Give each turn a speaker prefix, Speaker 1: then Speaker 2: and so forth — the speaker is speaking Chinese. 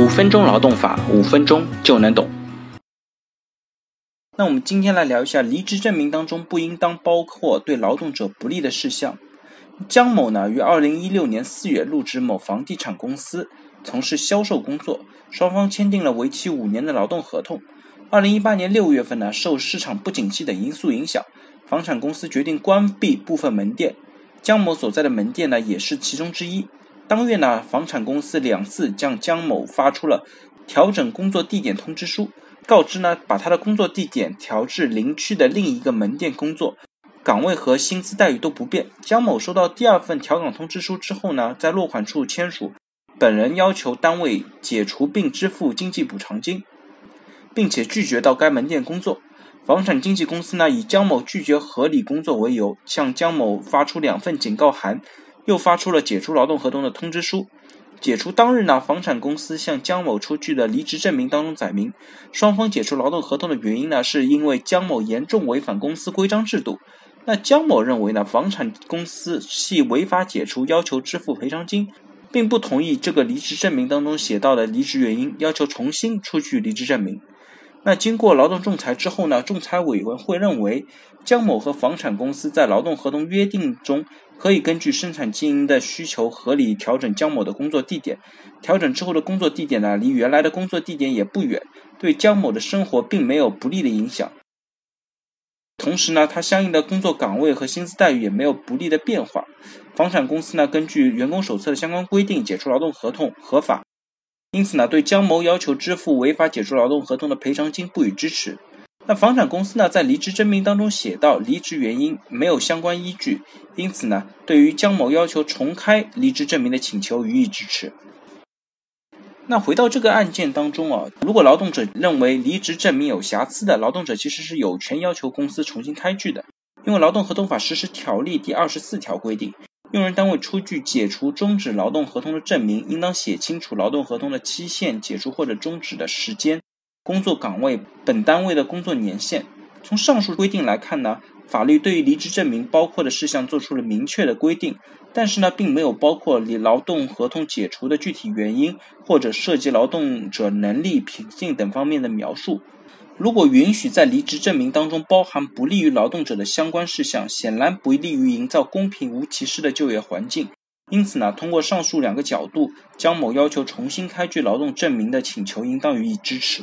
Speaker 1: 五分钟劳动法，五分钟就能懂。那我们今天来聊一下离职证明当中不应当包括对劳动者不利的事项。江某呢，于二零一六年四月入职某房地产公司，从事销售工作，双方签订了为期五年的劳动合同。二零一八年六月份呢，受市场不景气等因素影响，房产公司决定关闭部分门店，江某所在的门店呢，也是其中之一。当月呢，房产公司两次向江某发出了调整工作地点通知书，告知呢把他的工作地点调至邻区的另一个门店工作，岗位和薪资待遇都不变。江某收到第二份调岗通知书之后呢，在落款处签署本人要求单位解除并支付经济补偿金，并且拒绝到该门店工作。房产经纪公司呢以江某拒绝合理工作为由，向江某发出两份警告函。又发出了解除劳动合同的通知书。解除当日呢，房产公司向江某出具的离职证明当中载明，双方解除劳动合同的原因呢，是因为江某严重违反公司规章制度。那江某认为呢，房产公司系违法解除，要求支付赔偿金，并不同意这个离职证明当中写到的离职原因，要求重新出具离职证明。那经过劳动仲裁之后呢，仲裁委员会认为，江某和房产公司在劳动合同约定中。可以根据生产经营的需求合理调整江某的工作地点。调整之后的工作地点呢，离原来的工作地点也不远，对江某的生活并没有不利的影响。同时呢，他相应的工作岗位和薪资待遇也没有不利的变化。房产公司呢，根据员工手册的相关规定解除劳动合同合法，因此呢，对江某要求支付违法解除劳动合同的赔偿金不予支持。那房产公司呢，在离职证明当中写到离职原因没有相关依据，因此呢，对于江某要求重开离职证明的请求予以支持。那回到这个案件当中啊，如果劳动者认为离职证明有瑕疵的，劳动者其实是有权要求公司重新开具的。因为《劳动合同法实施条例》第二十四条规定，用人单位出具解除、终止劳动合同的证明，应当写清楚劳动合同的期限、解除或者终止的时间。工作岗位、本单位的工作年限。从上述规定来看呢，法律对于离职证明包括的事项做出了明确的规定，但是呢，并没有包括离劳动合同解除的具体原因或者涉及劳动者能力、品性等方面的描述。如果允许在离职证明当中包含不利于劳动者的相关事项，显然不利于营造公平无歧视的就业环境。因此呢，通过上述两个角度，江某要求重新开具劳动证明的请求应当予以支持。